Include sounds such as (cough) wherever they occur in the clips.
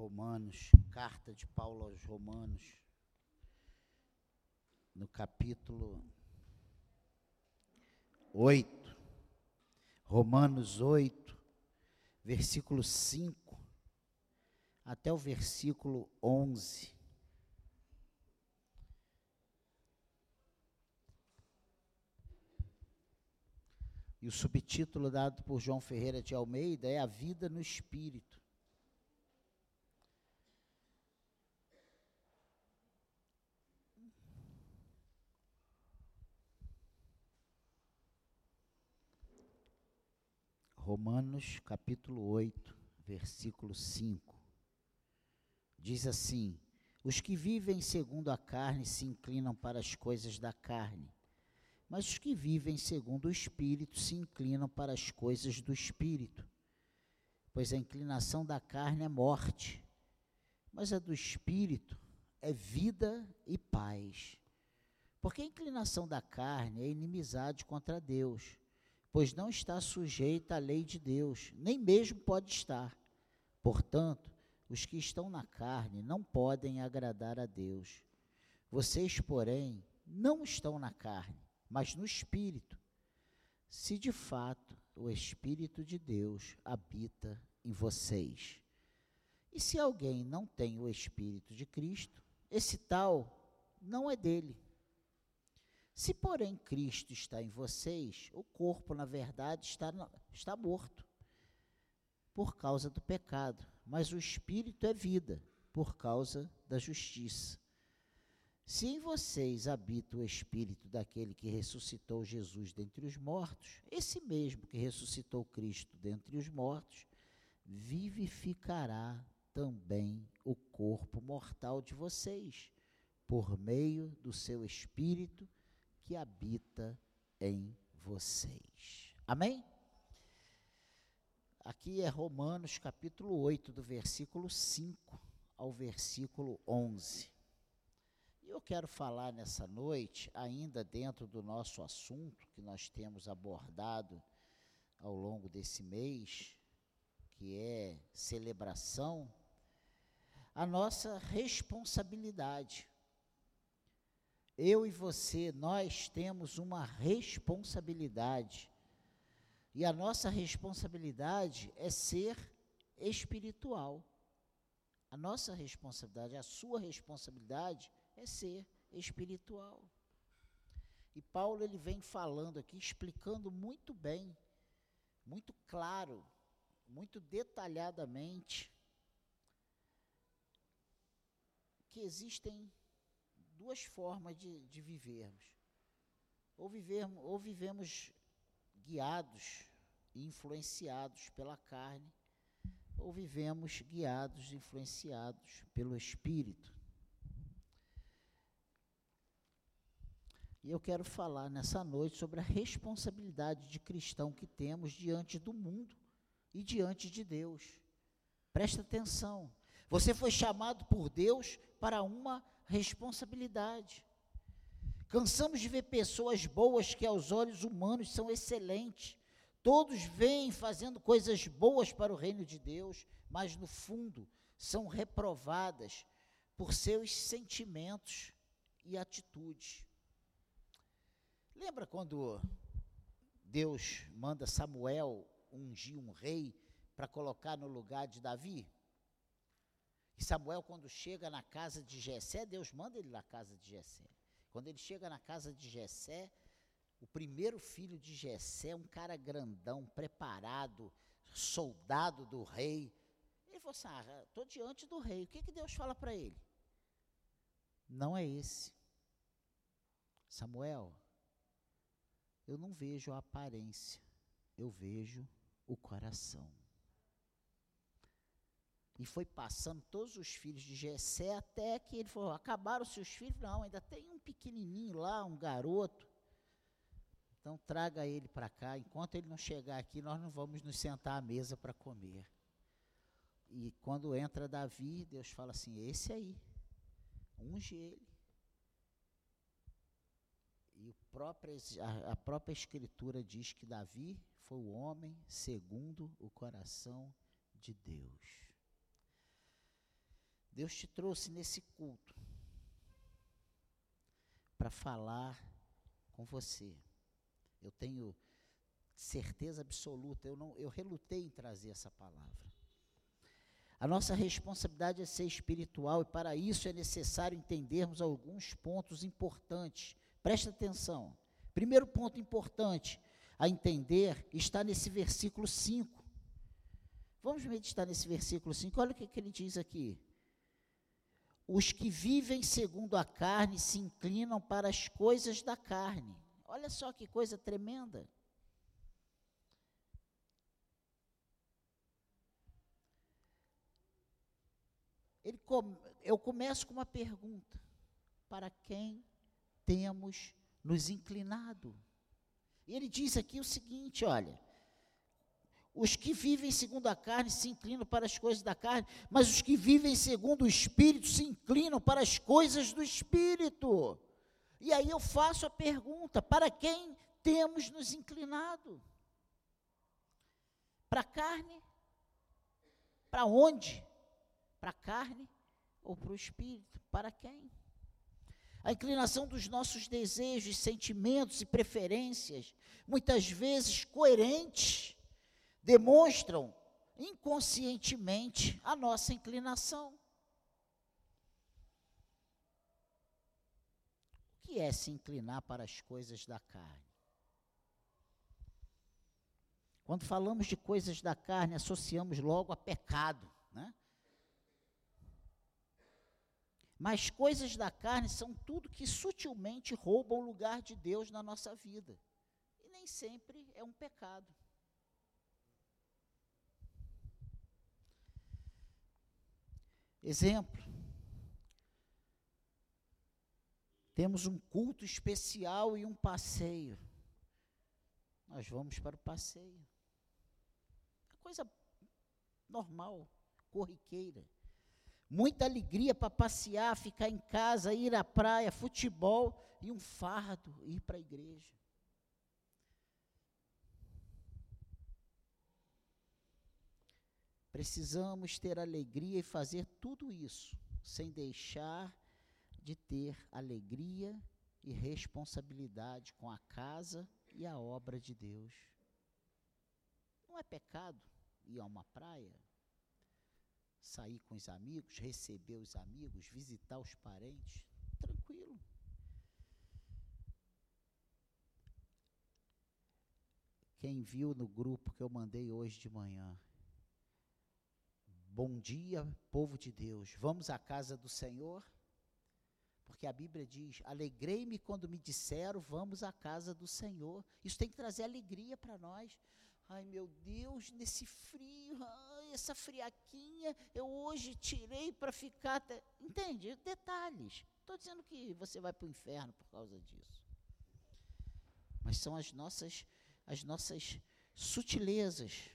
Romanos, carta de Paulo aos Romanos, no capítulo 8, Romanos 8, versículo 5 até o versículo 11. E o subtítulo dado por João Ferreira de Almeida é A Vida no Espírito. Romanos capítulo 8, versículo 5. Diz assim: Os que vivem segundo a carne se inclinam para as coisas da carne, mas os que vivem segundo o espírito se inclinam para as coisas do espírito. Pois a inclinação da carne é morte, mas a do espírito é vida e paz. Porque a inclinação da carne é inimizade contra Deus pois não está sujeita à lei de Deus, nem mesmo pode estar. Portanto, os que estão na carne não podem agradar a Deus. Vocês, porém, não estão na carne, mas no espírito. Se de fato o espírito de Deus habita em vocês. E se alguém não tem o espírito de Cristo, esse tal não é dele. Se, porém, Cristo está em vocês, o corpo, na verdade, está, está morto por causa do pecado, mas o espírito é vida por causa da justiça. Se em vocês habita o espírito daquele que ressuscitou Jesus dentre os mortos, esse mesmo que ressuscitou Cristo dentre os mortos, vivificará também o corpo mortal de vocês, por meio do seu espírito que habita em vocês. Amém? Aqui é Romanos capítulo 8, do versículo 5 ao versículo 11. E eu quero falar nessa noite, ainda dentro do nosso assunto que nós temos abordado ao longo desse mês, que é celebração, a nossa responsabilidade eu e você, nós temos uma responsabilidade. E a nossa responsabilidade é ser espiritual. A nossa responsabilidade, a sua responsabilidade é ser espiritual. E Paulo ele vem falando aqui, explicando muito bem, muito claro, muito detalhadamente que existem duas formas de, de vivermos. Ou, vivermos. ou vivemos guiados e influenciados pela carne, ou vivemos guiados e influenciados pelo Espírito. E eu quero falar nessa noite sobre a responsabilidade de cristão que temos diante do mundo e diante de Deus. Presta atenção. Você foi chamado por Deus para uma responsabilidade. Cansamos de ver pessoas boas que aos olhos humanos são excelentes. Todos vêm fazendo coisas boas para o reino de Deus, mas no fundo são reprovadas por seus sentimentos e atitudes. Lembra quando Deus manda Samuel ungir um rei para colocar no lugar de Davi? E Samuel, quando chega na casa de Jessé, Deus manda ele na casa de Jessé. Quando ele chega na casa de Jessé, o primeiro filho de Jessé, um cara grandão, preparado, soldado do rei. Ele falou assim: ah, estou diante do rei. O que, que Deus fala para ele? Não é esse. Samuel, eu não vejo a aparência, eu vejo o coração. E foi passando todos os filhos de Jessé até que ele falou: acabaram seus filhos? Não, ainda tem um pequenininho lá, um garoto. Então traga ele para cá. Enquanto ele não chegar aqui, nós não vamos nos sentar à mesa para comer. E quando entra Davi, Deus fala assim: esse aí, unge ele. E próprio, a, a própria Escritura diz que Davi foi o homem segundo o coração de Deus. Deus te trouxe nesse culto para falar com você. Eu tenho certeza absoluta, eu não eu relutei em trazer essa palavra. A nossa responsabilidade é ser espiritual e para isso é necessário entendermos alguns pontos importantes. Presta atenção. Primeiro ponto importante a entender está nesse versículo 5. Vamos meditar nesse versículo 5. Olha o que, que ele diz aqui. Os que vivem segundo a carne se inclinam para as coisas da carne. Olha só que coisa tremenda. Eu começo com uma pergunta: para quem temos nos inclinado? E ele diz aqui o seguinte: olha, os que vivem segundo a carne se inclinam para as coisas da carne, mas os que vivem segundo o Espírito se inclinam para as coisas do Espírito. E aí eu faço a pergunta: para quem temos nos inclinado? Para a carne? Para onde? Para a carne ou para o Espírito? Para quem? A inclinação dos nossos desejos, sentimentos e preferências, muitas vezes coerentes, demonstram inconscientemente a nossa inclinação. O que é se inclinar para as coisas da carne? Quando falamos de coisas da carne, associamos logo a pecado, né? Mas coisas da carne são tudo que sutilmente roubam o lugar de Deus na nossa vida. E nem sempre é um pecado. Exemplo. Temos um culto especial e um passeio. Nós vamos para o passeio. Coisa normal, corriqueira muita alegria para passear, ficar em casa, ir à praia, futebol e um fardo ir para a igreja. Precisamos ter alegria e fazer tudo isso sem deixar de ter alegria e responsabilidade com a casa e a obra de Deus. Não é pecado ir a uma praia? sair com os amigos, receber os amigos, visitar os parentes, tranquilo. Quem viu no grupo que eu mandei hoje de manhã, Bom dia, povo de Deus. Vamos à casa do Senhor? Porque a Bíblia diz: Alegrei-me quando me disseram, vamos à casa do Senhor. Isso tem que trazer alegria para nós. Ai, meu Deus, nesse frio, ai, essa friaquinha, eu hoje tirei para ficar. Até... Entende? Detalhes. Estou dizendo que você vai para o inferno por causa disso. Mas são as nossas, as nossas sutilezas.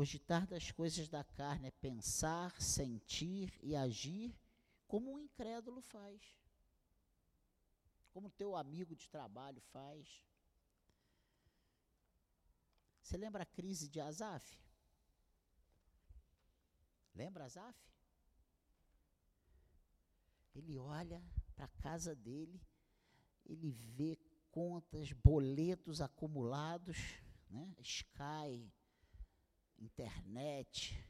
Cogitar das coisas da carne é pensar, sentir e agir como um incrédulo faz como teu amigo de trabalho faz. Você lembra a crise de Azaf? Lembra Azaf? Ele olha para a casa dele, ele vê contas, boletos acumulados, né? Sky, internet.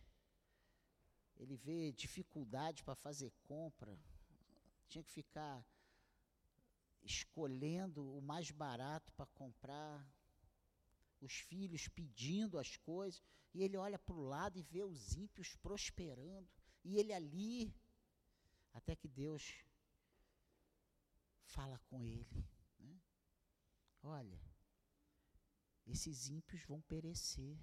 Ele vê dificuldade para fazer compra. Tinha que ficar escolhendo o mais barato para comprar, os filhos pedindo as coisas, e ele olha para o lado e vê os ímpios prosperando, e ele ali, até que Deus fala com ele. Né? Olha, esses ímpios vão perecer,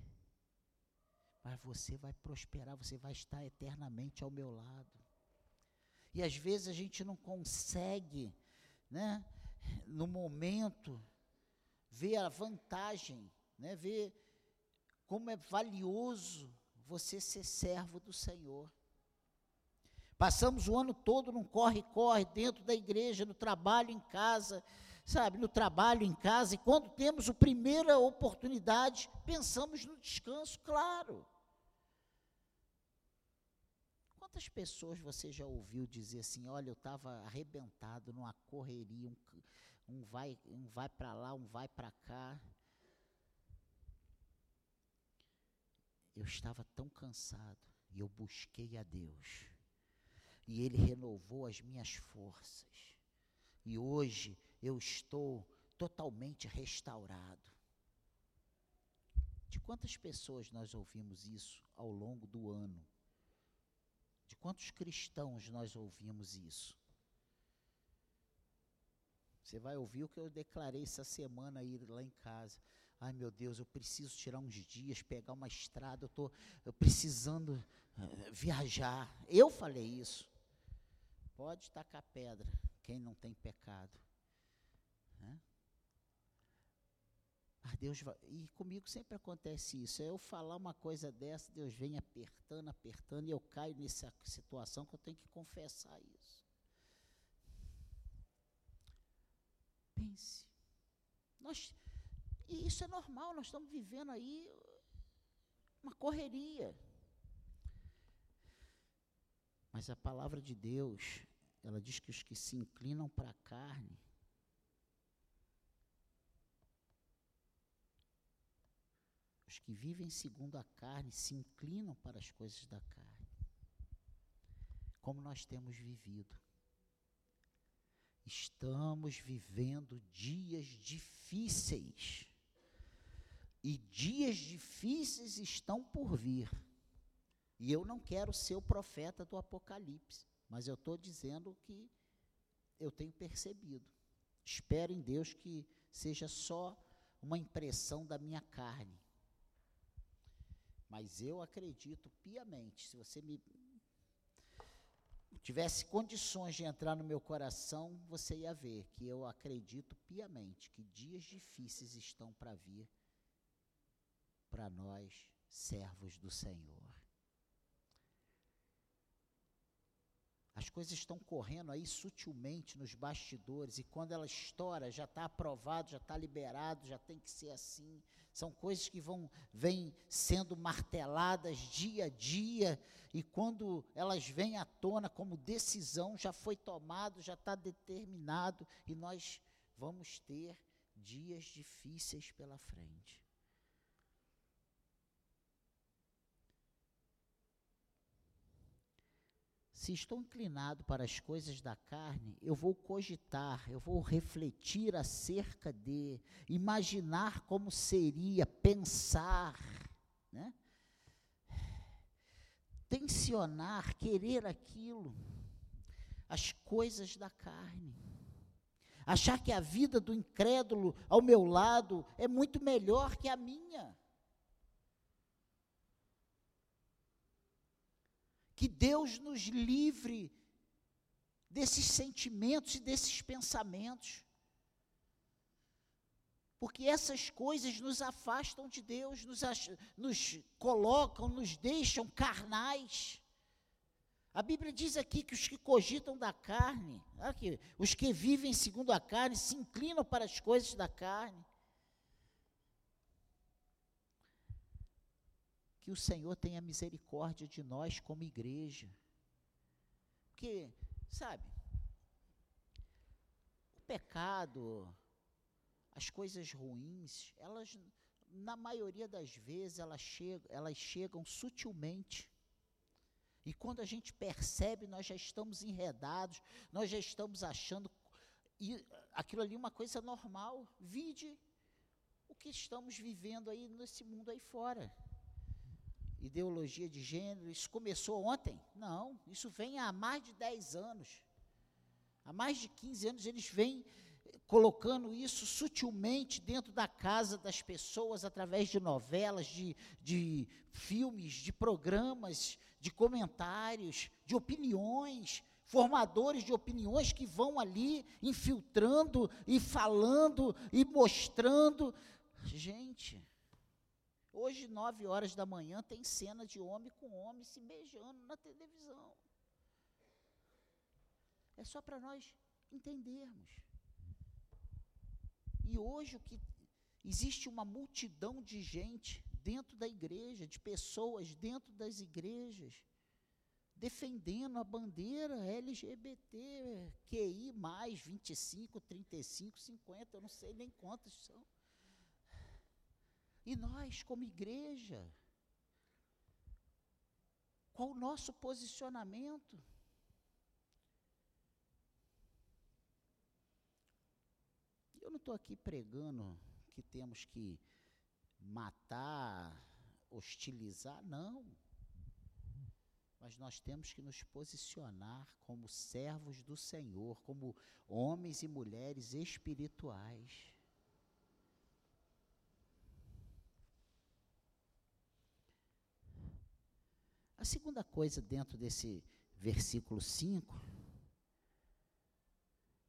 mas você vai prosperar, você vai estar eternamente ao meu lado. E às vezes a gente não consegue né, no momento, ver a vantagem, né, ver como é valioso você ser servo do Senhor. Passamos o ano todo num corre-corre, dentro da igreja, no trabalho, em casa, sabe, no trabalho, em casa, e quando temos a primeira oportunidade, pensamos no descanso, claro. Quantas pessoas você já ouviu dizer assim, olha, eu estava arrebentado numa correria, um, um vai, um vai para lá, um vai para cá. Eu estava tão cansado e eu busquei a Deus. E Ele renovou as minhas forças. E hoje eu estou totalmente restaurado. De quantas pessoas nós ouvimos isso ao longo do ano? De quantos cristãos nós ouvimos isso? Você vai ouvir o que eu declarei essa semana aí lá em casa. Ai meu Deus, eu preciso tirar uns dias, pegar uma estrada, eu estou precisando uh, viajar. Eu falei isso. Pode tacar pedra, quem não tem pecado. Né? Mas Deus vai, e comigo sempre acontece isso. Eu falar uma coisa dessa, Deus vem apertando, apertando, e eu caio nessa situação que eu tenho que confessar isso. Pense. Nós, e isso é normal, nós estamos vivendo aí uma correria. Mas a palavra de Deus, ela diz que os que se inclinam para a carne, os que vivem segundo a carne se inclinam para as coisas da carne. Como nós temos vivido. Estamos vivendo dias difíceis. E dias difíceis estão por vir. E eu não quero ser o profeta do Apocalipse, mas eu estou dizendo que eu tenho percebido. Espero em Deus que seja só uma impressão da minha carne. Mas eu acredito piamente, se você me tivesse condições de entrar no meu coração, você ia ver que eu acredito piamente que dias difíceis estão para vir para nós, servos do Senhor. As coisas estão correndo aí sutilmente nos bastidores, e quando ela estoura, já está aprovado, já está liberado, já tem que ser assim. São coisas que vão vêm sendo marteladas dia a dia, e quando elas vêm à tona como decisão, já foi tomado, já está determinado, e nós vamos ter dias difíceis pela frente. Se estou inclinado para as coisas da carne, eu vou cogitar, eu vou refletir acerca de, imaginar como seria, pensar, né? tensionar, querer aquilo, as coisas da carne. Achar que a vida do incrédulo ao meu lado é muito melhor que a minha. Que Deus nos livre desses sentimentos e desses pensamentos. Porque essas coisas nos afastam de Deus, nos, nos colocam, nos deixam carnais. A Bíblia diz aqui que os que cogitam da carne, aqui, os que vivem segundo a carne, se inclinam para as coisas da carne. Que o Senhor tenha misericórdia de nós como igreja. Porque, sabe, o pecado, as coisas ruins, elas, na maioria das vezes, elas chegam, elas chegam sutilmente. E quando a gente percebe, nós já estamos enredados, nós já estamos achando e aquilo ali é uma coisa normal. Vide o que estamos vivendo aí nesse mundo aí fora ideologia de gênero, isso começou ontem? Não, isso vem há mais de 10 anos. Há mais de 15 anos eles vêm colocando isso sutilmente dentro da casa das pessoas através de novelas, de, de filmes, de programas, de comentários, de opiniões, formadores de opiniões que vão ali infiltrando e falando e mostrando. Gente, Hoje, nove horas da manhã, tem cena de homem com homem se beijando na televisão. É só para nós entendermos. E hoje o que existe uma multidão de gente dentro da igreja, de pessoas dentro das igrejas, defendendo a bandeira LGBT, QI mais 25, 35, 50, eu não sei nem quantos são. E nós, como igreja, qual o nosso posicionamento? Eu não estou aqui pregando que temos que matar, hostilizar, não. Mas nós temos que nos posicionar como servos do Senhor, como homens e mulheres espirituais. A segunda coisa dentro desse versículo 5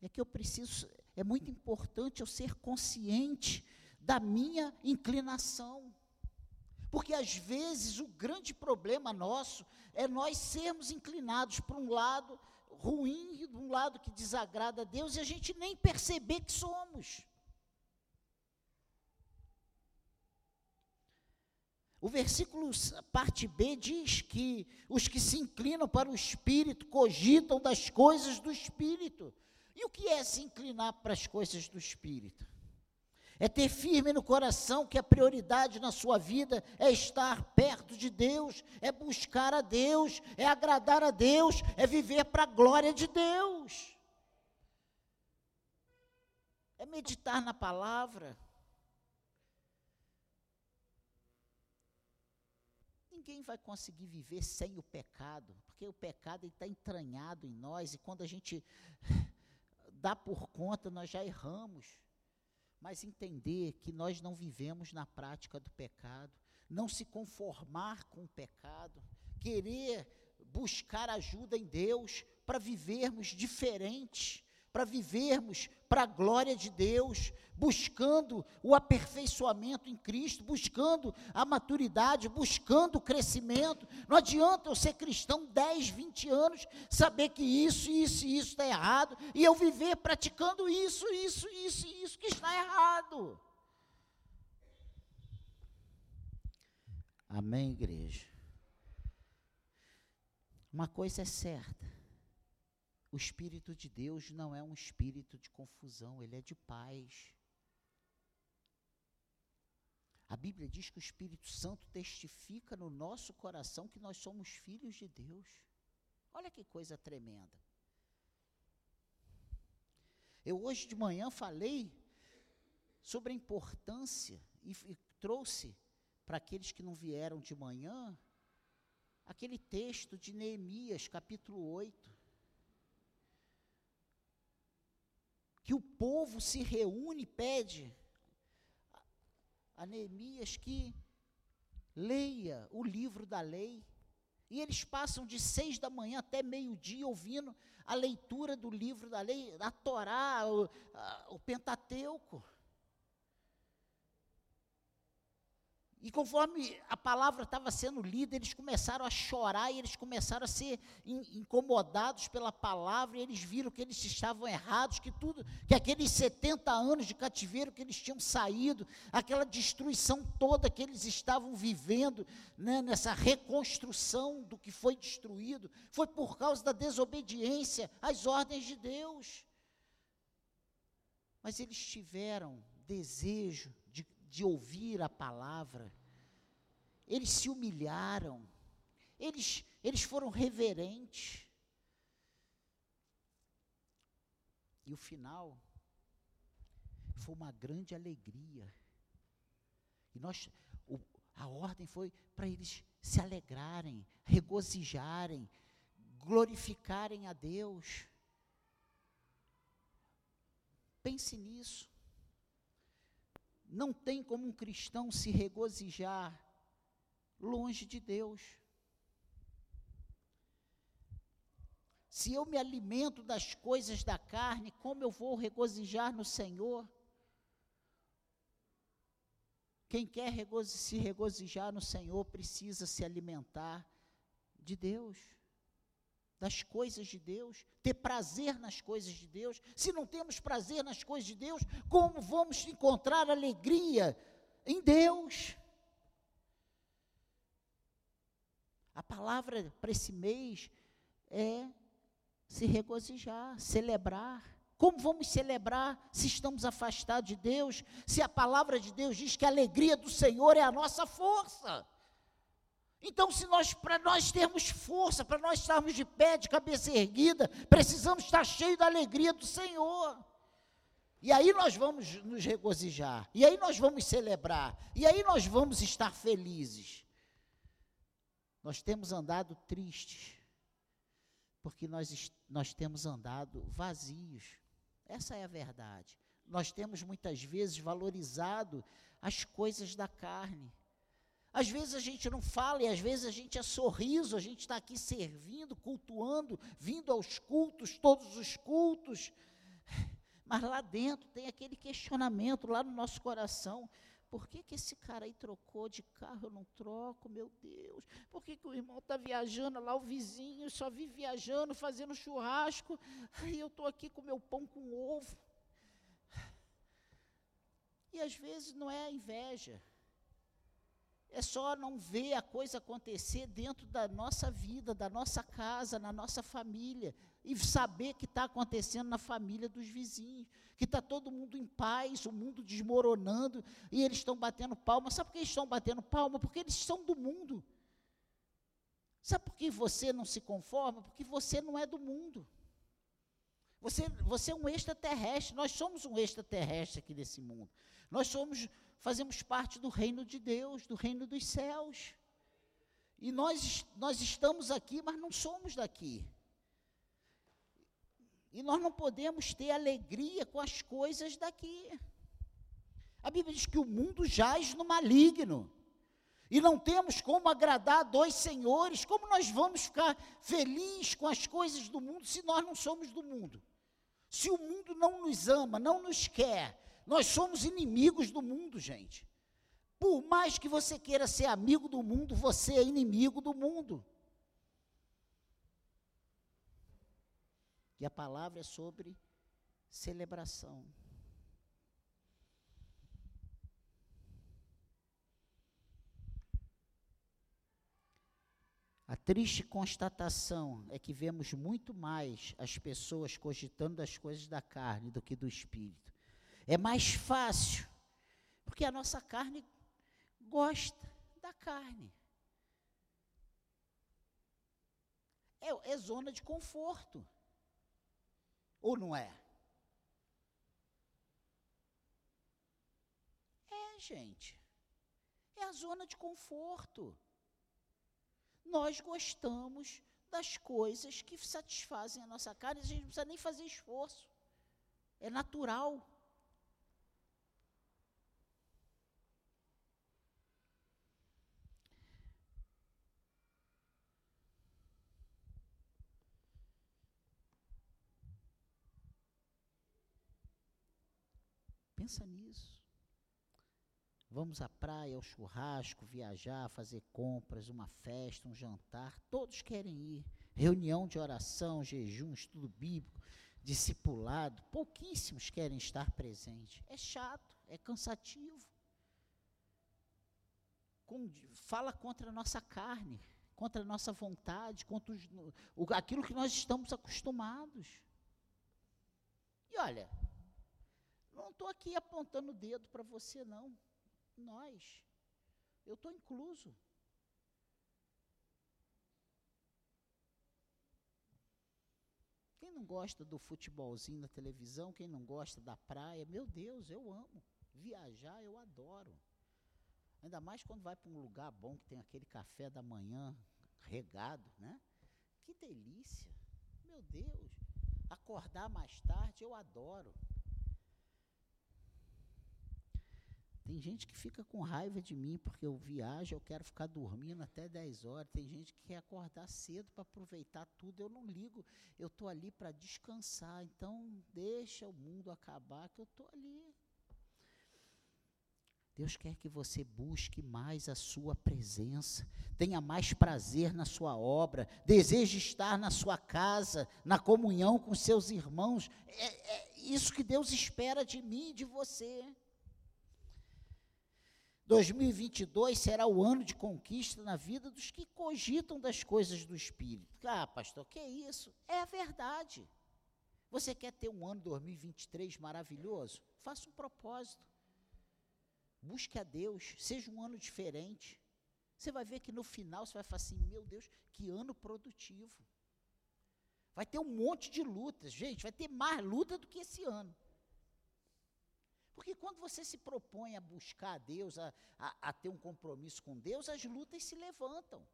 é que eu preciso, é muito importante eu ser consciente da minha inclinação. Porque às vezes o grande problema nosso é nós sermos inclinados para um lado ruim, um lado que desagrada a Deus, e a gente nem perceber que somos. O versículo, parte B, diz que os que se inclinam para o Espírito cogitam das coisas do Espírito. E o que é se inclinar para as coisas do Espírito? É ter firme no coração que a prioridade na sua vida é estar perto de Deus, é buscar a Deus, é agradar a Deus, é viver para a glória de Deus. É meditar na palavra. Ninguém vai conseguir viver sem o pecado, porque o pecado está entranhado em nós e quando a gente (laughs) dá por conta, nós já erramos. Mas entender que nós não vivemos na prática do pecado, não se conformar com o pecado, querer buscar ajuda em Deus para vivermos diferente, para vivermos para a glória de Deus, buscando o aperfeiçoamento em Cristo, buscando a maturidade, buscando o crescimento. Não adianta eu ser cristão 10, 20 anos, saber que isso, isso e isso está errado, e eu viver praticando isso, isso, isso e isso que está errado. Amém, igreja? Uma coisa é certa o Espírito de Deus não é um espírito de confusão, ele é de paz. A Bíblia diz que o Espírito Santo testifica no nosso coração que nós somos filhos de Deus. Olha que coisa tremenda. Eu hoje de manhã falei sobre a importância e, e trouxe para aqueles que não vieram de manhã aquele texto de Neemias, capítulo 8. Que o povo se reúne e pede a Neemias que leia o livro da lei. E eles passam de seis da manhã até meio-dia ouvindo a leitura do livro da lei, a Torá, o, a, o Pentateuco. E conforme a palavra estava sendo lida, eles começaram a chorar e eles começaram a ser in, incomodados pela palavra, e eles viram que eles estavam errados, que tudo, que aqueles 70 anos de cativeiro que eles tinham saído, aquela destruição toda que eles estavam vivendo, né, nessa reconstrução do que foi destruído, foi por causa da desobediência às ordens de Deus. Mas eles tiveram desejo de ouvir a palavra, eles se humilharam, eles, eles foram reverentes. E o final foi uma grande alegria. E nós, o, a ordem foi para eles se alegrarem, regozijarem, glorificarem a Deus. Pense nisso. Não tem como um cristão se regozijar longe de Deus. Se eu me alimento das coisas da carne, como eu vou regozijar no Senhor? Quem quer se regozijar no Senhor precisa se alimentar de Deus. Das coisas de Deus, ter prazer nas coisas de Deus. Se não temos prazer nas coisas de Deus, como vamos encontrar alegria em Deus? A palavra para esse mês é se regozijar, celebrar. Como vamos celebrar se estamos afastados de Deus? Se a palavra de Deus diz que a alegria do Senhor é a nossa força. Então, se nós, para nós termos força, para nós estarmos de pé, de cabeça erguida, precisamos estar cheios da alegria do Senhor. E aí nós vamos nos regozijar, e aí nós vamos celebrar, e aí nós vamos estar felizes. Nós temos andado tristes, porque nós, nós temos andado vazios. Essa é a verdade. Nós temos muitas vezes valorizado as coisas da carne. Às vezes a gente não fala e às vezes a gente é sorriso, a gente está aqui servindo, cultuando, vindo aos cultos, todos os cultos. Mas lá dentro tem aquele questionamento, lá no nosso coração. Por que, que esse cara aí trocou de carro, eu não troco, meu Deus? Por que, que o irmão está viajando lá, o vizinho só vive viajando, fazendo churrasco, e eu estou aqui com meu pão com ovo? E às vezes não é a inveja, é só não ver a coisa acontecer dentro da nossa vida, da nossa casa, na nossa família, e saber que está acontecendo na família dos vizinhos, que está todo mundo em paz, o mundo desmoronando, e eles estão batendo palma. Sabe por que eles estão batendo palma? Porque eles são do mundo. Sabe por que você não se conforma? Porque você não é do mundo. Você, você é um extraterrestre, nós somos um extraterrestre aqui desse mundo. Nós somos fazemos parte do reino de Deus, do reino dos céus. E nós, nós estamos aqui, mas não somos daqui. E nós não podemos ter alegria com as coisas daqui. A Bíblia diz que o mundo jaz no maligno. E não temos como agradar dois senhores. Como nós vamos ficar felizes com as coisas do mundo se nós não somos do mundo? Se o mundo não nos ama, não nos quer, nós somos inimigos do mundo, gente. Por mais que você queira ser amigo do mundo, você é inimigo do mundo. E a palavra é sobre celebração. A triste constatação é que vemos muito mais as pessoas cogitando das coisas da carne do que do espírito. É mais fácil, porque a nossa carne gosta da carne. É, é zona de conforto. Ou não é? É, gente. É a zona de conforto. Nós gostamos das coisas que satisfazem a nossa carne, a gente não precisa nem fazer esforço. É natural. Pensa nisso. Vamos à praia, ao churrasco, viajar, fazer compras, uma festa, um jantar. Todos querem ir. Reunião de oração, jejum, estudo bíblico, discipulado. Pouquíssimos querem estar presentes. É chato, é cansativo. Com, fala contra a nossa carne, contra a nossa vontade, contra os, o, aquilo que nós estamos acostumados. E olha, não estou aqui apontando o dedo para você, não. Nós. Eu estou incluso. Quem não gosta do futebolzinho na televisão, quem não gosta da praia, meu Deus, eu amo. Viajar eu adoro. Ainda mais quando vai para um lugar bom que tem aquele café da manhã regado, né? Que delícia. Meu Deus. Acordar mais tarde eu adoro. Tem gente que fica com raiva de mim porque eu viajo, eu quero ficar dormindo até 10 horas. Tem gente que quer acordar cedo para aproveitar tudo. Eu não ligo, eu estou ali para descansar. Então, deixa o mundo acabar que eu estou ali. Deus quer que você busque mais a sua presença, tenha mais prazer na sua obra, deseje estar na sua casa, na comunhão com seus irmãos. É, é isso que Deus espera de mim e de você. 2022 será o ano de conquista na vida dos que cogitam das coisas do Espírito. Ah, pastor, que é isso? É a verdade. Você quer ter um ano 2023 maravilhoso? Faça um propósito. Busque a Deus, seja um ano diferente. Você vai ver que no final você vai falar assim: meu Deus, que ano produtivo. Vai ter um monte de lutas, gente, vai ter mais luta do que esse ano. Porque quando você se propõe a buscar a Deus, a, a, a ter um compromisso com Deus, as lutas se levantam.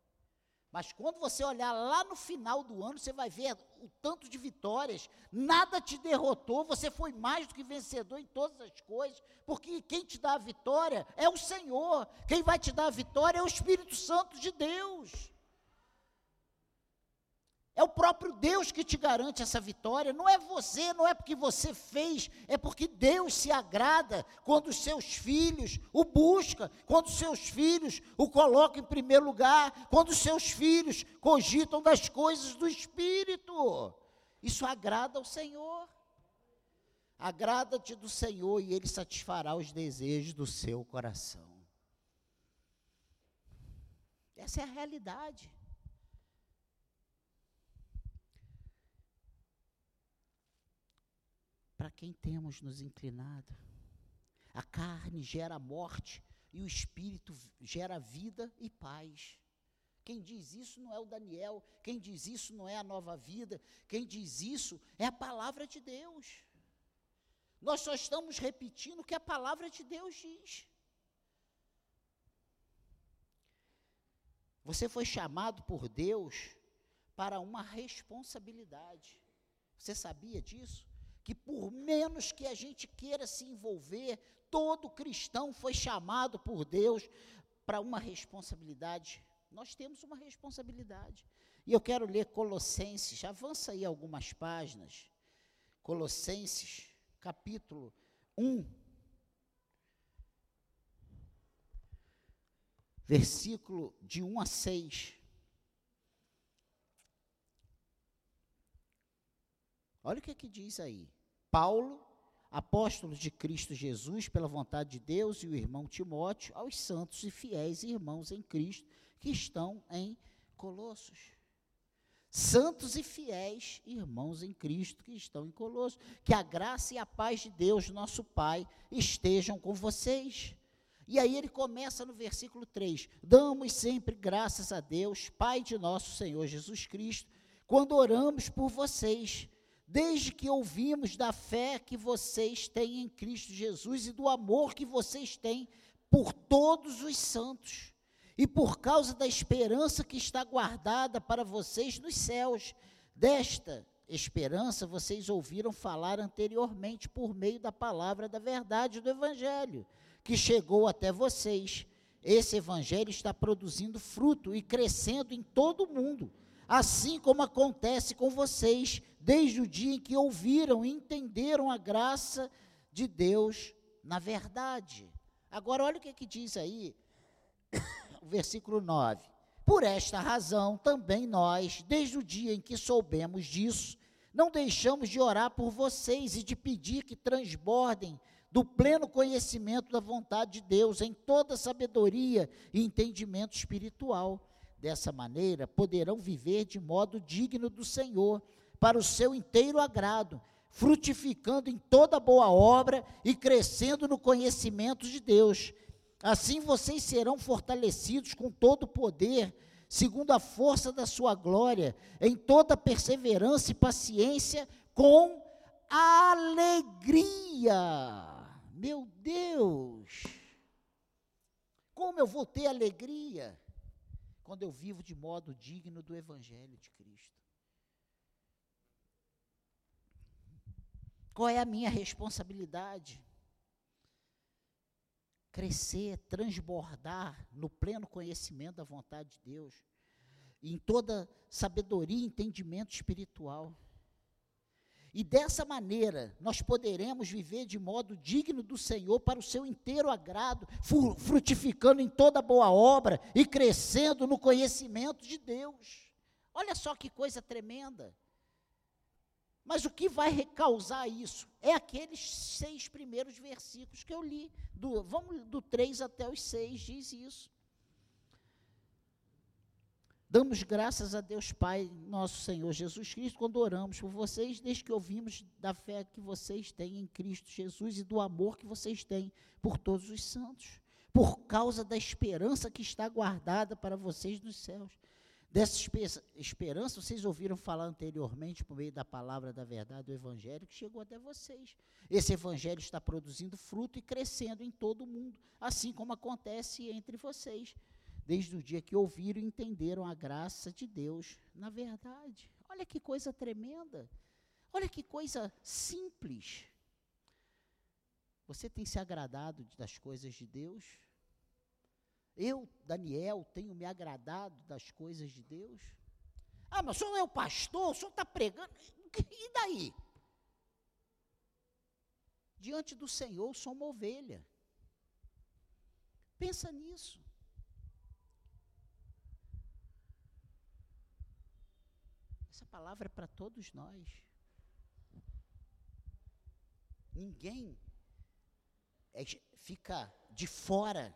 Mas quando você olhar lá no final do ano, você vai ver o tanto de vitórias, nada te derrotou, você foi mais do que vencedor em todas as coisas, porque quem te dá a vitória é o Senhor, quem vai te dar a vitória é o Espírito Santo de Deus. É o próprio Deus que te garante essa vitória. Não é você, não é porque você fez, é porque Deus se agrada quando os seus filhos o buscam, quando os seus filhos o colocam em primeiro lugar, quando os seus filhos cogitam das coisas do Espírito. Isso agrada ao Senhor. Agrada-te do Senhor e Ele satisfará os desejos do seu coração. Essa é a realidade. Para quem temos nos inclinado. A carne gera morte e o espírito gera vida e paz. Quem diz isso não é o Daniel, quem diz isso não é a nova vida, quem diz isso é a palavra de Deus. Nós só estamos repetindo o que a palavra de Deus diz. Você foi chamado por Deus para uma responsabilidade. Você sabia disso? Que por menos que a gente queira se envolver, todo cristão foi chamado por Deus para uma responsabilidade. Nós temos uma responsabilidade. E eu quero ler Colossenses, avança aí algumas páginas. Colossenses, capítulo 1, versículo de 1 a 6. Olha o que, é que diz aí. Paulo, apóstolo de Cristo Jesus, pela vontade de Deus, e o irmão Timóteo, aos santos e fiéis irmãos em Cristo que estão em Colossos. Santos e fiéis irmãos em Cristo que estão em Colossos. Que a graça e a paz de Deus, nosso Pai, estejam com vocês. E aí ele começa no versículo 3: Damos sempre graças a Deus, Pai de nosso Senhor Jesus Cristo, quando oramos por vocês desde que ouvimos da fé que vocês têm em Cristo Jesus e do amor que vocês têm por todos os santos, e por causa da esperança que está guardada para vocês nos céus. Desta esperança vocês ouviram falar anteriormente por meio da palavra da verdade do Evangelho, que chegou até vocês. Esse Evangelho está produzindo fruto e crescendo em todo o mundo assim como acontece com vocês, desde o dia em que ouviram e entenderam a graça de Deus na verdade. Agora, olha o que, é que diz aí, (coughs) o versículo 9. Por esta razão, também nós, desde o dia em que soubemos disso, não deixamos de orar por vocês e de pedir que transbordem do pleno conhecimento da vontade de Deus em toda sabedoria e entendimento espiritual Dessa maneira, poderão viver de modo digno do Senhor, para o seu inteiro agrado, frutificando em toda boa obra e crescendo no conhecimento de Deus. Assim vocês serão fortalecidos com todo o poder, segundo a força da sua glória, em toda perseverança e paciência, com alegria. Meu Deus! Como eu vou ter alegria? quando eu vivo de modo digno do Evangelho de Cristo? Qual é a minha responsabilidade? Crescer, transbordar no pleno conhecimento da vontade de Deus, em toda sabedoria e entendimento espiritual. E dessa maneira, nós poderemos viver de modo digno do Senhor para o seu inteiro agrado, frutificando em toda boa obra e crescendo no conhecimento de Deus. Olha só que coisa tremenda. Mas o que vai causar isso? É aqueles seis primeiros versículos que eu li. Do, vamos do 3 até os 6, diz isso. Damos graças a Deus Pai, nosso Senhor Jesus Cristo, quando oramos por vocês, desde que ouvimos da fé que vocês têm em Cristo Jesus e do amor que vocês têm por todos os santos, por causa da esperança que está guardada para vocês nos céus. Dessa esperança, vocês ouviram falar anteriormente, por meio da palavra da verdade, do Evangelho, que chegou até vocês. Esse Evangelho está produzindo fruto e crescendo em todo o mundo, assim como acontece entre vocês desde o dia que ouviram e entenderam a graça de Deus na verdade. Olha que coisa tremenda. Olha que coisa simples. Você tem se agradado das coisas de Deus? Eu, Daniel, tenho me agradado das coisas de Deus? Ah, mas o senhor é o pastor, o senhor está pregando. E daí? Diante do Senhor, eu sou uma ovelha. Pensa nisso. Essa palavra é para todos nós. Ninguém é, fica de fora.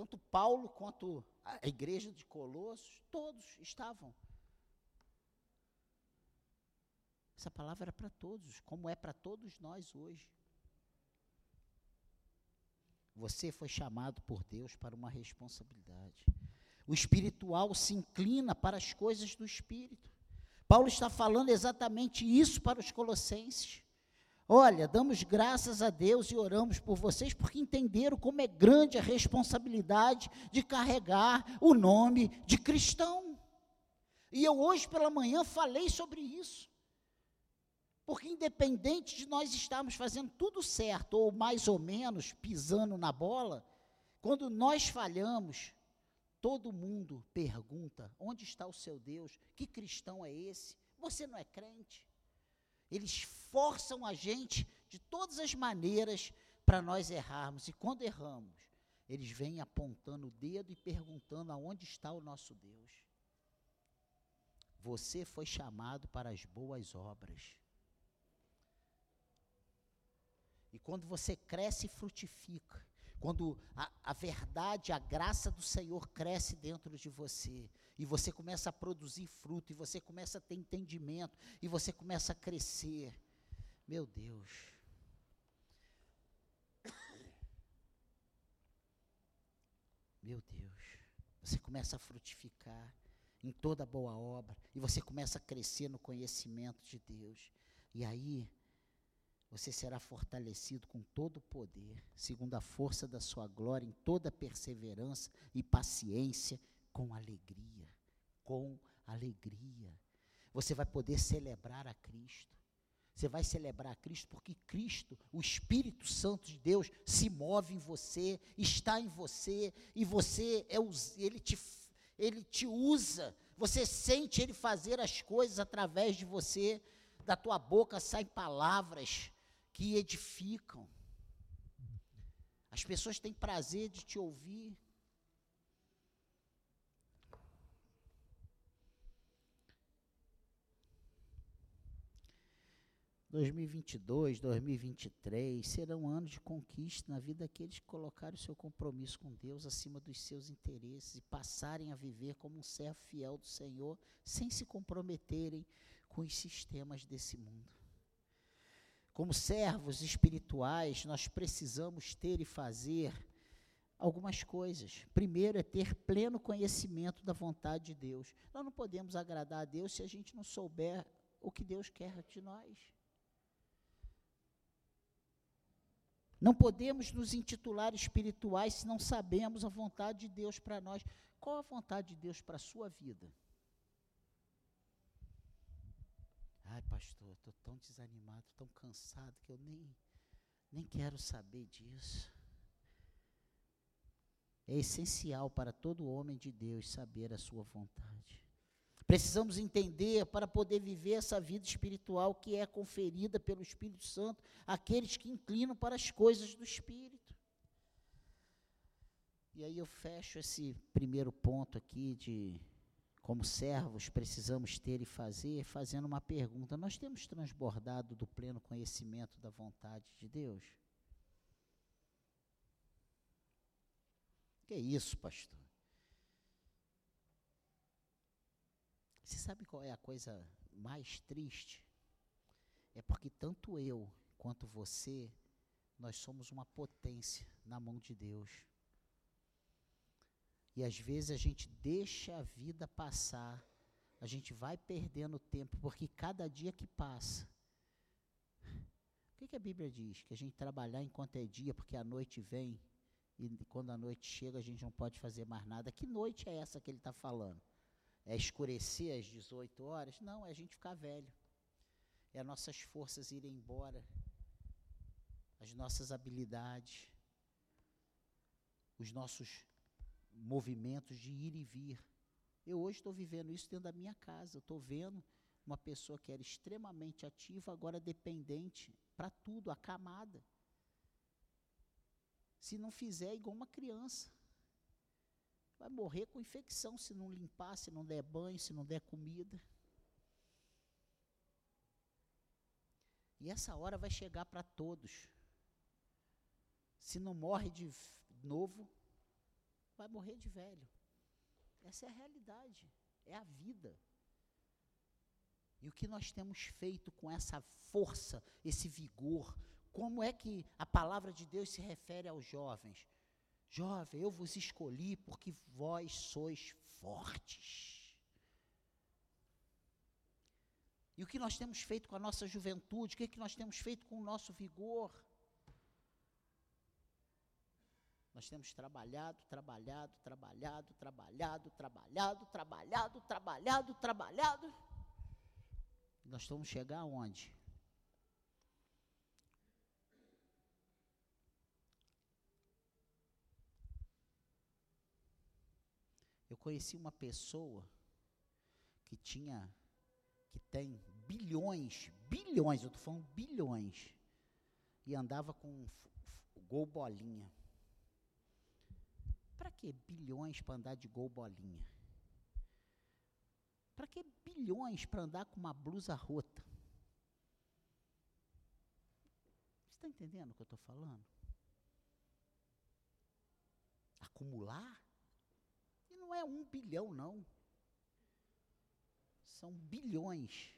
Tanto Paulo quanto a igreja de Colossos, todos estavam. Essa palavra era para todos, como é para todos nós hoje. Você foi chamado por Deus para uma responsabilidade. O espiritual se inclina para as coisas do espírito. Paulo está falando exatamente isso para os colossenses. Olha, damos graças a Deus e oramos por vocês porque entenderam como é grande a responsabilidade de carregar o nome de cristão. E eu hoje pela manhã falei sobre isso. Porque independente de nós estarmos fazendo tudo certo ou mais ou menos pisando na bola, quando nós falhamos, Todo mundo pergunta: onde está o seu Deus? Que cristão é esse? Você não é crente? Eles forçam a gente de todas as maneiras para nós errarmos. E quando erramos, eles vêm apontando o dedo e perguntando aonde está o nosso Deus. Você foi chamado para as boas obras. E quando você cresce e frutifica, quando a, a, verdade, a graça do Senhor cresce dentro de você, e você começa a produzir fruto, e você começa a ter entendimento, e você começa a crescer. Meu Deus. Meu Deus. Você começa a frutificar em toda boa obra, e você começa a crescer no conhecimento de Deus. E aí, você será fortalecido com todo o poder, segundo a força da sua glória, em toda perseverança e paciência, com alegria. Com alegria. Você vai poder celebrar a Cristo. Você vai celebrar a Cristo porque Cristo, o Espírito Santo de Deus, se move em você, está em você, e você é ele te, ele te usa. Você sente ele fazer as coisas através de você. Da tua boca saem palavras que edificam. As pessoas têm prazer de te ouvir. 2022, 2023 serão anos de conquista na vida daqueles que colocarem o seu compromisso com Deus acima dos seus interesses e passarem a viver como um servo fiel do Senhor, sem se comprometerem com os sistemas desse mundo. Como servos espirituais, nós precisamos ter e fazer algumas coisas. Primeiro é ter pleno conhecimento da vontade de Deus. Nós não podemos agradar a Deus se a gente não souber o que Deus quer de nós. Não podemos nos intitular espirituais se não sabemos a vontade de Deus para nós. Qual a vontade de Deus para a sua vida? Ai, pastor, estou tão desanimado, tão cansado que eu nem, nem quero saber disso. É essencial para todo homem de Deus saber a sua vontade. Precisamos entender para poder viver essa vida espiritual que é conferida pelo Espírito Santo àqueles que inclinam para as coisas do Espírito. E aí eu fecho esse primeiro ponto aqui de como servos precisamos ter e fazer, fazendo uma pergunta: nós temos transbordado do pleno conhecimento da vontade de Deus? Que isso, pastor? Você sabe qual é a coisa mais triste? É porque tanto eu quanto você, nós somos uma potência na mão de Deus. E às vezes a gente deixa a vida passar, a gente vai perdendo tempo, porque cada dia que passa. O que, que a Bíblia diz? Que a gente trabalhar enquanto é dia, porque a noite vem, e quando a noite chega a gente não pode fazer mais nada. Que noite é essa que ele está falando? É escurecer às 18 horas? Não, é a gente ficar velho. É as nossas forças irem embora, as nossas habilidades, os nossos movimentos de ir e vir. Eu hoje estou vivendo isso dentro da minha casa. Estou vendo uma pessoa que era extremamente ativa, agora dependente para tudo, acamada. Se não fizer, é igual uma criança. Vai morrer com infecção se não limpar, se não der banho, se não der comida. E essa hora vai chegar para todos. Se não morre de novo, vai morrer de velho. Essa é a realidade, é a vida. E o que nós temos feito com essa força, esse vigor? Como é que a palavra de Deus se refere aos jovens? Jovem, eu vos escolhi porque vós sois fortes. E o que nós temos feito com a nossa juventude? O que, é que nós temos feito com o nosso vigor? Nós temos trabalhado, trabalhado, trabalhado, trabalhado, trabalhado, trabalhado, trabalhado, trabalhado. Nós vamos chegar aonde? Eu conheci uma pessoa que tinha, que tem bilhões, bilhões, eu estou falando bilhões, e andava com gol bolinha. Para que bilhões para andar de gol bolinha? Para que bilhões para andar com uma blusa rota? Você está entendendo o que eu estou falando? Acumular? Não é um bilhão, não. São bilhões.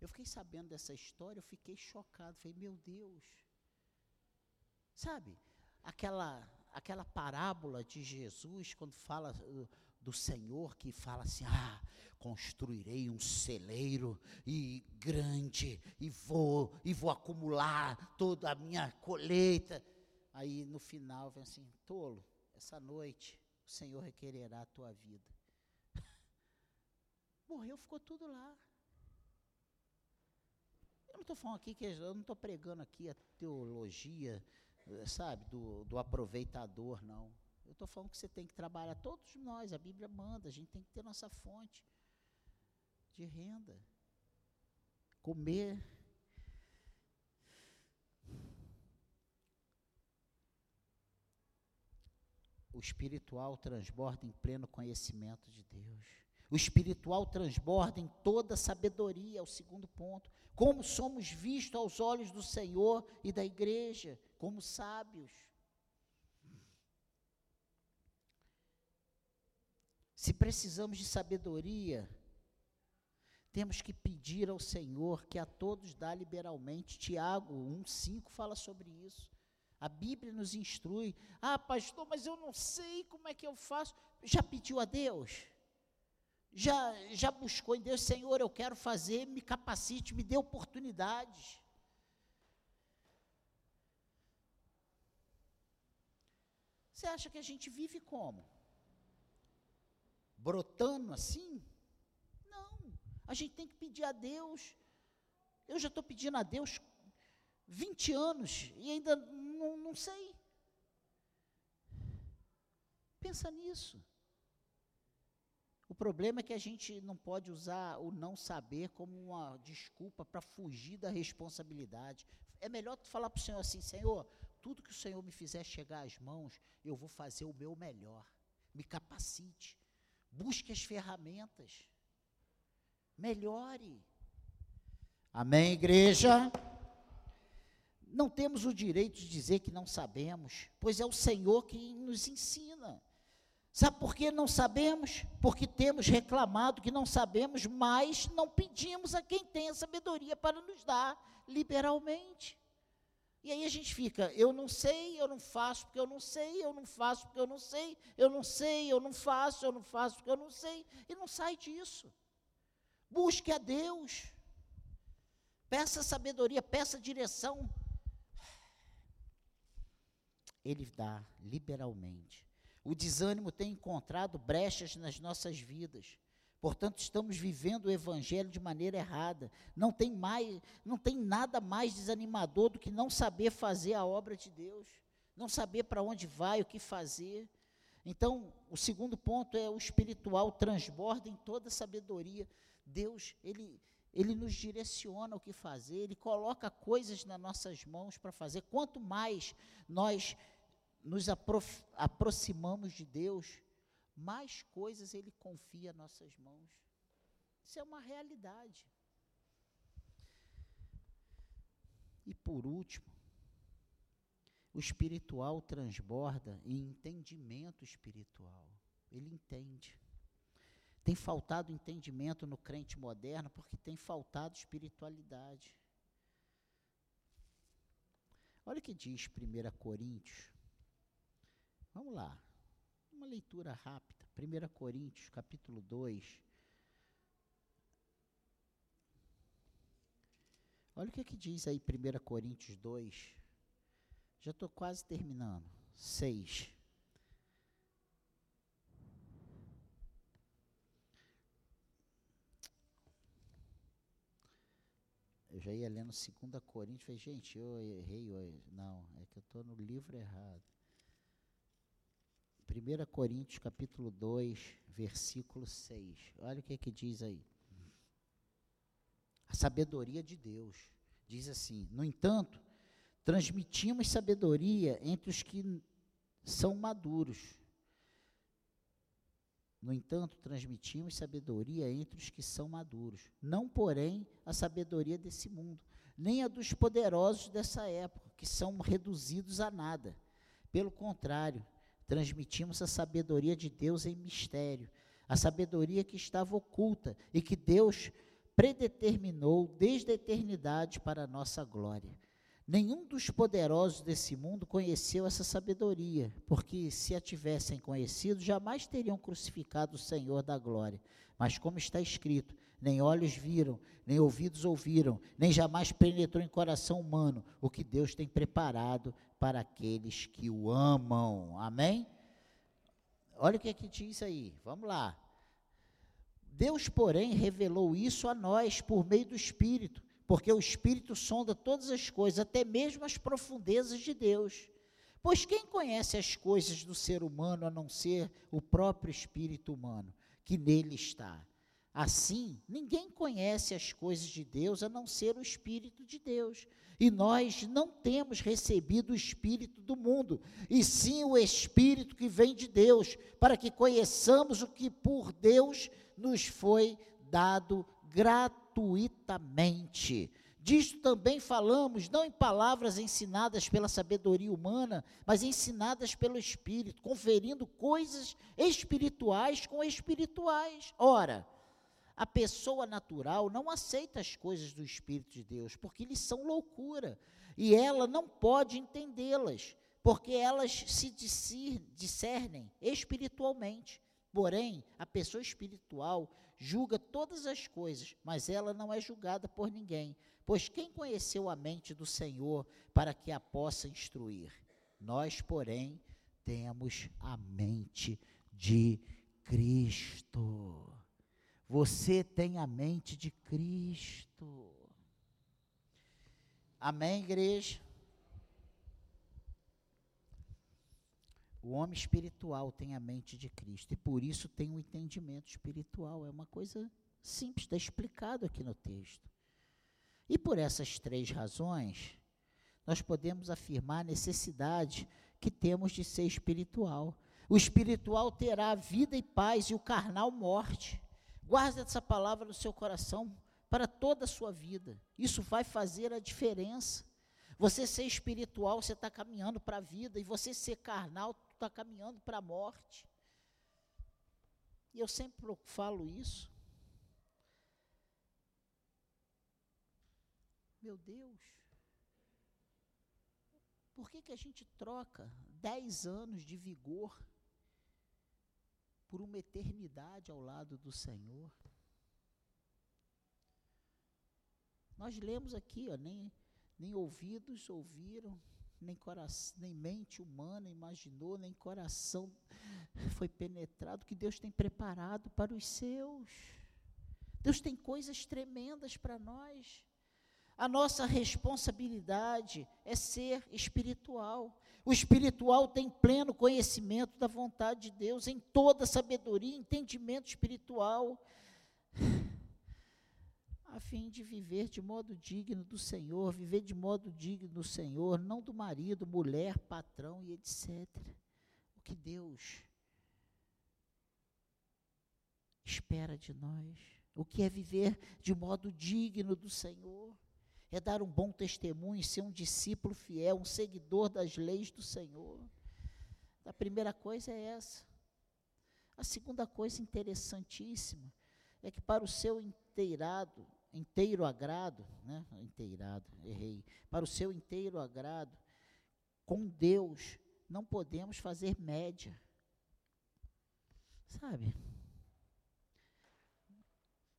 Eu fiquei sabendo dessa história, eu fiquei chocado. Falei, meu Deus. Sabe, aquela, aquela parábola de Jesus, quando fala uh, do Senhor, que fala assim: ah, construirei um celeiro e grande, e vou, e vou acumular toda a minha colheita. Aí no final vem assim: tolo, essa noite o Senhor requererá a tua vida. (laughs) Morreu, ficou tudo lá. Eu não estou falando aqui que eu não estou pregando aqui a teologia, eh, sabe, do, do aproveitador, não. Eu estou falando que você tem que trabalhar, todos nós, a Bíblia manda, a gente tem que ter nossa fonte de renda. Comer o espiritual transborda em pleno conhecimento de Deus. O espiritual transborda em toda sabedoria, é o segundo ponto. Como somos vistos aos olhos do Senhor e da igreja, como sábios. Se precisamos de sabedoria, temos que pedir ao Senhor que a todos dá liberalmente. Tiago 1,5 fala sobre isso. A Bíblia nos instrui. Ah, pastor, mas eu não sei como é que eu faço. Já pediu a Deus? Já, já buscou em Deus, Senhor, eu quero fazer, me capacite, me dê oportunidades. Você acha que a gente vive como? Brotando assim? Não. A gente tem que pedir a Deus. Eu já estou pedindo a Deus 20 anos e ainda não, não sei. Pensa nisso. O problema é que a gente não pode usar o não saber como uma desculpa para fugir da responsabilidade. É melhor tu falar para o Senhor assim, Senhor, tudo que o Senhor me fizer chegar às mãos, eu vou fazer o meu melhor. Me capacite. Busque as ferramentas. Melhore. Amém, igreja? Não temos o direito de dizer que não sabemos, pois é o Senhor que nos ensina. Sabe por que não sabemos? Porque temos reclamado que não sabemos, mas não pedimos a quem tem a sabedoria para nos dar liberalmente. E aí a gente fica, eu não sei, eu não faço porque eu não sei, eu não faço porque eu não sei, eu não sei, eu não faço, eu não faço porque eu não sei, e não sai disso. Busque a Deus. Peça sabedoria, peça direção. Ele dá liberalmente. O desânimo tem encontrado brechas nas nossas vidas. Portanto, estamos vivendo o evangelho de maneira errada. Não tem mais, não tem nada mais desanimador do que não saber fazer a obra de Deus, não saber para onde vai, o que fazer. Então, o segundo ponto é o espiritual transborda em toda sabedoria. Deus, ele ele nos direciona o que fazer, ele coloca coisas nas nossas mãos para fazer. Quanto mais nós nos apro aproximamos de Deus, mais coisas Ele confia em nossas mãos. Isso é uma realidade. E por último, o espiritual transborda em entendimento espiritual. Ele entende. Tem faltado entendimento no crente moderno porque tem faltado espiritualidade. Olha o que diz 1 Coríntios Vamos lá. Uma leitura rápida. 1 Coríntios, capítulo 2. Olha o que, que diz aí 1 Coríntios 2. Já estou quase terminando. 6. Eu já ia lendo 2 Coríntios, falei, gente, eu errei, eu, não, é que eu estou no livro errado. 1 Coríntios capítulo 2, versículo 6. Olha o que, é que diz aí. A sabedoria de Deus. Diz assim: No entanto, transmitimos sabedoria entre os que são maduros. No entanto, transmitimos sabedoria entre os que são maduros, não, porém, a sabedoria desse mundo, nem a dos poderosos dessa época, que são reduzidos a nada. Pelo contrário, transmitimos a sabedoria de Deus em mistério, a sabedoria que estava oculta e que Deus predeterminou desde a eternidade para a nossa glória. Nenhum dos poderosos desse mundo conheceu essa sabedoria, porque se a tivessem conhecido, jamais teriam crucificado o Senhor da glória. Mas como está escrito, nem olhos viram, nem ouvidos ouviram, nem jamais penetrou em coração humano o que Deus tem preparado para aqueles que o amam. Amém? Olha o que é que diz aí. Vamos lá. Deus, porém, revelou isso a nós por meio do Espírito, porque o Espírito sonda todas as coisas, até mesmo as profundezas de Deus. Pois quem conhece as coisas do ser humano a não ser o próprio espírito humano que nele está? Assim, ninguém conhece as coisas de Deus a não ser o Espírito de Deus. E nós não temos recebido o Espírito do mundo, e sim o Espírito que vem de Deus, para que conheçamos o que por Deus nos foi dado gratuitamente. Disto também falamos, não em palavras ensinadas pela sabedoria humana, mas ensinadas pelo Espírito, conferindo coisas espirituais com espirituais. Ora, a pessoa natural não aceita as coisas do Espírito de Deus, porque eles são loucura, e ela não pode entendê-las, porque elas se discernem espiritualmente. Porém, a pessoa espiritual julga todas as coisas, mas ela não é julgada por ninguém. Pois quem conheceu a mente do Senhor para que a possa instruir? Nós, porém, temos a mente de Cristo. Você tem a mente de Cristo. Amém, igreja? O homem espiritual tem a mente de Cristo e por isso tem um entendimento espiritual. É uma coisa simples, está explicado aqui no texto. E por essas três razões, nós podemos afirmar a necessidade que temos de ser espiritual. O espiritual terá vida e paz e o carnal morte. Guarde essa palavra no seu coração para toda a sua vida. Isso vai fazer a diferença. Você ser espiritual, você está caminhando para a vida, e você ser carnal, está caminhando para a morte. E eu sempre falo isso. Meu Deus, por que, que a gente troca dez anos de vigor por uma eternidade ao lado do Senhor? Nós lemos aqui, ó, nem, nem ouvidos ouviram, nem, coração, nem mente humana imaginou, nem coração (laughs) foi penetrado, que Deus tem preparado para os seus. Deus tem coisas tremendas para nós. A nossa responsabilidade é ser espiritual. O espiritual tem pleno conhecimento da vontade de Deus, em toda sabedoria, entendimento espiritual (sighs) a fim de viver de modo digno do Senhor, viver de modo digno do Senhor, não do marido, mulher, patrão e etc. O que Deus espera de nós, o que é viver de modo digno do Senhor, é dar um bom testemunho, ser um discípulo fiel, um seguidor das leis do Senhor. A primeira coisa é essa. A segunda coisa interessantíssima é que para o seu inteirado, inteiro agrado, né? Inteirado, errei. Para o seu inteiro agrado, com Deus não podemos fazer média. Sabe?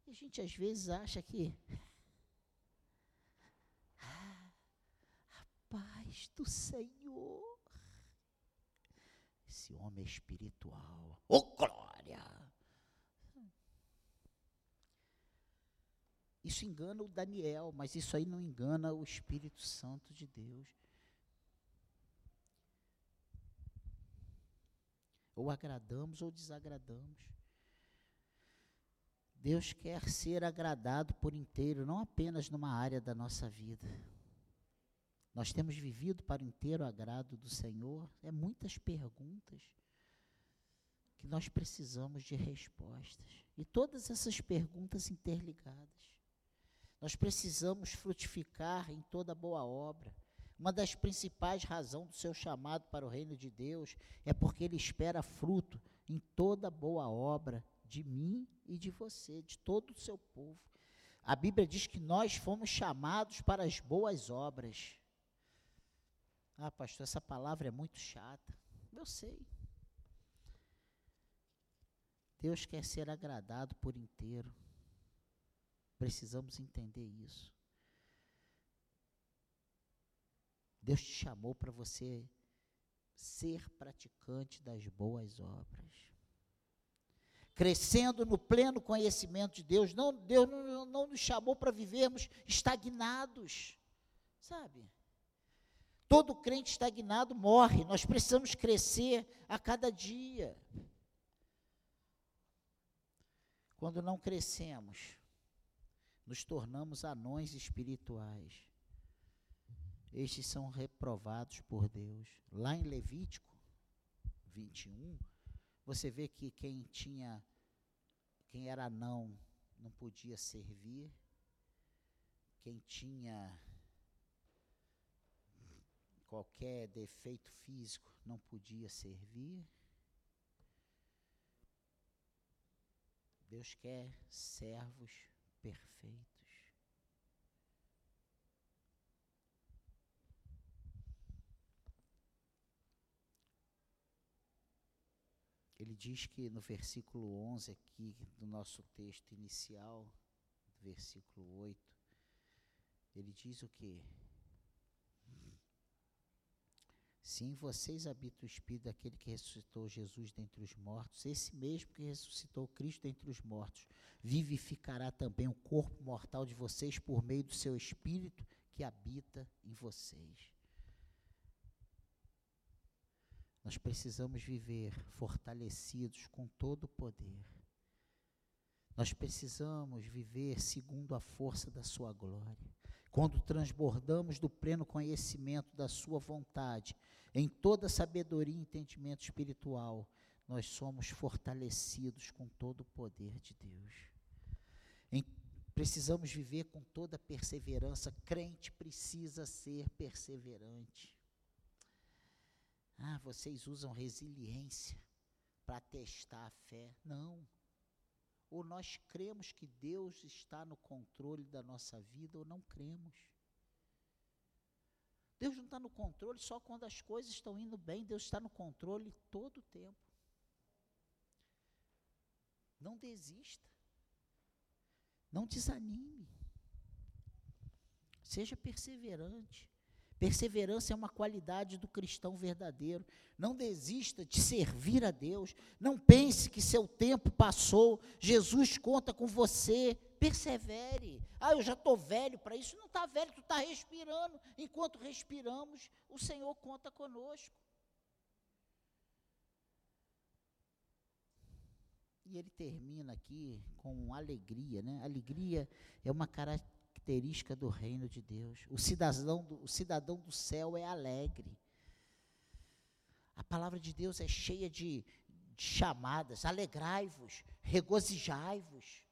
a gente às vezes acha que ah, a do Senhor. Esse homem é espiritual. Oh glória! Isso engana o Daniel, mas isso aí não engana o Espírito Santo de Deus. Ou agradamos ou desagradamos. Deus quer ser agradado por inteiro, não apenas numa área da nossa vida. Nós temos vivido para o inteiro agrado do Senhor. É muitas perguntas que nós precisamos de respostas. E todas essas perguntas interligadas. Nós precisamos frutificar em toda boa obra. Uma das principais razões do seu chamado para o reino de Deus é porque ele espera fruto em toda boa obra de mim e de você, de todo o seu povo. A Bíblia diz que nós fomos chamados para as boas obras. Ah, pastor, essa palavra é muito chata. Eu sei. Deus quer ser agradado por inteiro. Precisamos entender isso. Deus te chamou para você ser praticante das boas obras. Crescendo no pleno conhecimento de Deus. Não, Deus não, não nos chamou para vivermos estagnados. Sabe? Todo crente estagnado morre. Nós precisamos crescer a cada dia. Quando não crescemos, nos tornamos anões espirituais. Estes são reprovados por Deus. Lá em Levítico 21, você vê que quem tinha, quem era anão não podia servir, quem tinha qualquer defeito físico não podia servir. Deus quer servos perfeitos. Ele diz que no versículo 11 aqui do nosso texto inicial, versículo 8, ele diz o que? Se em vocês habita o Espírito daquele que ressuscitou Jesus dentre os mortos, esse mesmo que ressuscitou Cristo dentre os mortos, vivificará também o corpo mortal de vocês por meio do seu Espírito que habita em vocês. Nós precisamos viver fortalecidos com todo o poder. Nós precisamos viver segundo a força da Sua glória. Quando transbordamos do pleno conhecimento da Sua vontade, em toda sabedoria e entendimento espiritual, nós somos fortalecidos com todo o poder de Deus. Em, precisamos viver com toda perseverança. Crente precisa ser perseverante. Ah, vocês usam resiliência para testar a fé. Não. Ou nós cremos que Deus está no controle da nossa vida, ou não cremos. Deus não está no controle só quando as coisas estão indo bem, Deus está no controle todo o tempo. Não desista. Não desanime. Seja perseverante. Perseverança é uma qualidade do cristão verdadeiro. Não desista de servir a Deus. Não pense que seu tempo passou. Jesus conta com você. Persevere. Ah, eu já estou velho para isso. Não está velho, tu está respirando. Enquanto respiramos, o Senhor conta conosco. E ele termina aqui com alegria, né? Alegria é uma característica característica do reino de Deus. O cidadão do, o cidadão do céu é alegre. A palavra de Deus é cheia de, de chamadas. Alegrai-vos, regozijai-vos.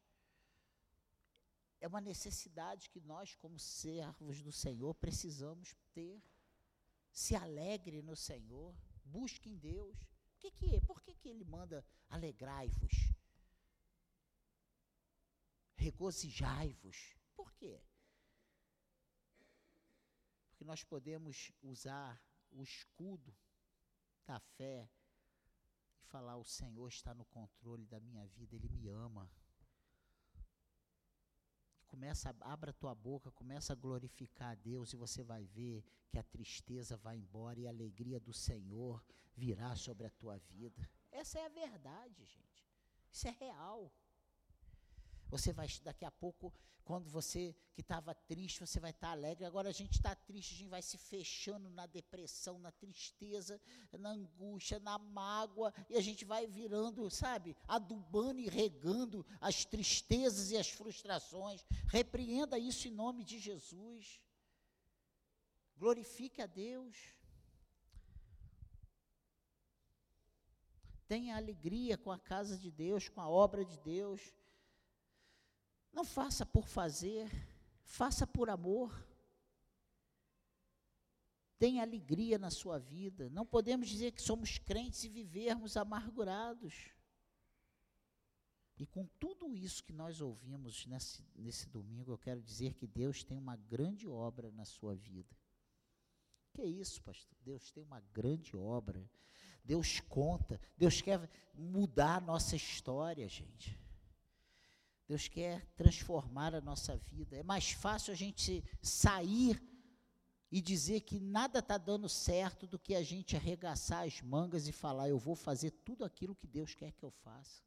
É uma necessidade que nós, como servos do Senhor, precisamos ter. Se alegre no Senhor, busque em Deus. O que, que é? Por que, que ele manda alegrai-vos? Regozijai-vos. Por quê? Porque nós podemos usar o escudo da fé e falar: o Senhor está no controle da minha vida, Ele me ama. Começa, abra tua boca, começa a glorificar a Deus e você vai ver que a tristeza vai embora e a alegria do Senhor virá sobre a tua vida. Essa é a verdade, gente. Isso é real. Você vai, daqui a pouco, quando você que estava triste, você vai estar tá alegre. Agora a gente está triste, a gente vai se fechando na depressão, na tristeza, na angústia, na mágoa, e a gente vai virando, sabe, adubando e regando as tristezas e as frustrações. Repreenda isso em nome de Jesus. Glorifique a Deus. Tenha alegria com a casa de Deus, com a obra de Deus. Não faça por fazer, faça por amor. Tenha alegria na sua vida. Não podemos dizer que somos crentes e vivermos amargurados. E com tudo isso que nós ouvimos nesse, nesse domingo, eu quero dizer que Deus tem uma grande obra na sua vida. Que é isso, pastor? Deus tem uma grande obra. Deus conta, Deus quer mudar a nossa história, gente. Deus quer transformar a nossa vida. É mais fácil a gente sair e dizer que nada está dando certo do que a gente arregaçar as mangas e falar: eu vou fazer tudo aquilo que Deus quer que eu faça.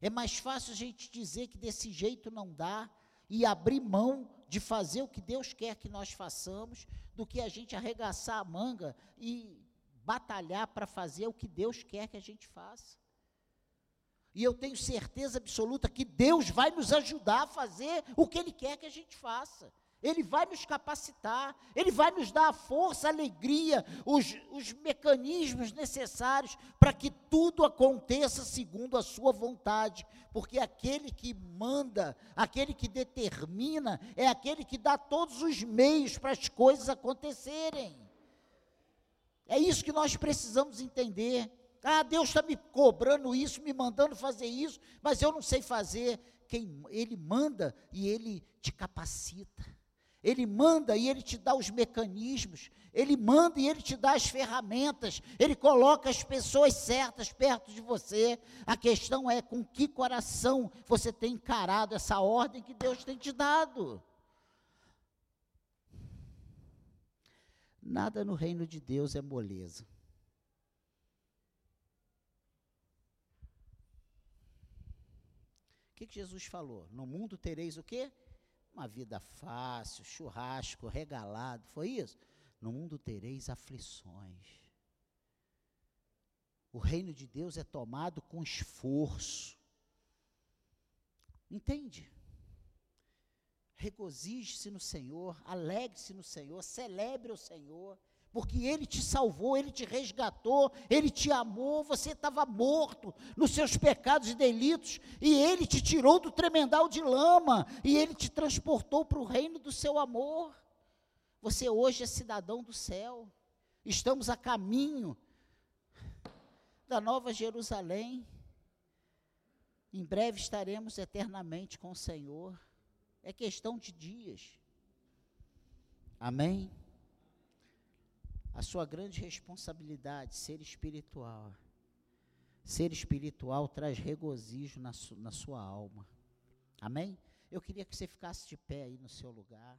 É mais fácil a gente dizer que desse jeito não dá e abrir mão de fazer o que Deus quer que nós façamos, do que a gente arregaçar a manga e batalhar para fazer o que Deus quer que a gente faça. E eu tenho certeza absoluta que Deus vai nos ajudar a fazer o que Ele quer que a gente faça. Ele vai nos capacitar, Ele vai nos dar a força, a alegria, os, os mecanismos necessários para que tudo aconteça segundo a Sua vontade. Porque aquele que manda, aquele que determina, é aquele que dá todos os meios para as coisas acontecerem. É isso que nós precisamos entender. Ah, Deus está me cobrando isso, me mandando fazer isso, mas eu não sei fazer. Quem, ele manda e ele te capacita. Ele manda e ele te dá os mecanismos. Ele manda e ele te dá as ferramentas. Ele coloca as pessoas certas perto de você. A questão é com que coração você tem encarado essa ordem que Deus tem te dado. Nada no reino de Deus é moleza. Que, que Jesus falou? No mundo tereis o quê? Uma vida fácil, churrasco, regalado. Foi isso? No mundo tereis aflições. O reino de Deus é tomado com esforço. Entende? Regozije-se no Senhor, alegre-se no Senhor, celebre o Senhor, porque Ele te salvou, Ele te resgatou, Ele te amou, você estava morto nos seus pecados e delitos, e Ele te tirou do tremendal de lama, e Ele te transportou para o reino do seu amor. Você hoje é cidadão do céu, estamos a caminho da Nova Jerusalém. Em breve estaremos eternamente com o Senhor. É questão de dias. Amém? A sua grande responsabilidade, ser espiritual. Ser espiritual traz regozijo na, su, na sua alma. Amém? Eu queria que você ficasse de pé aí no seu lugar.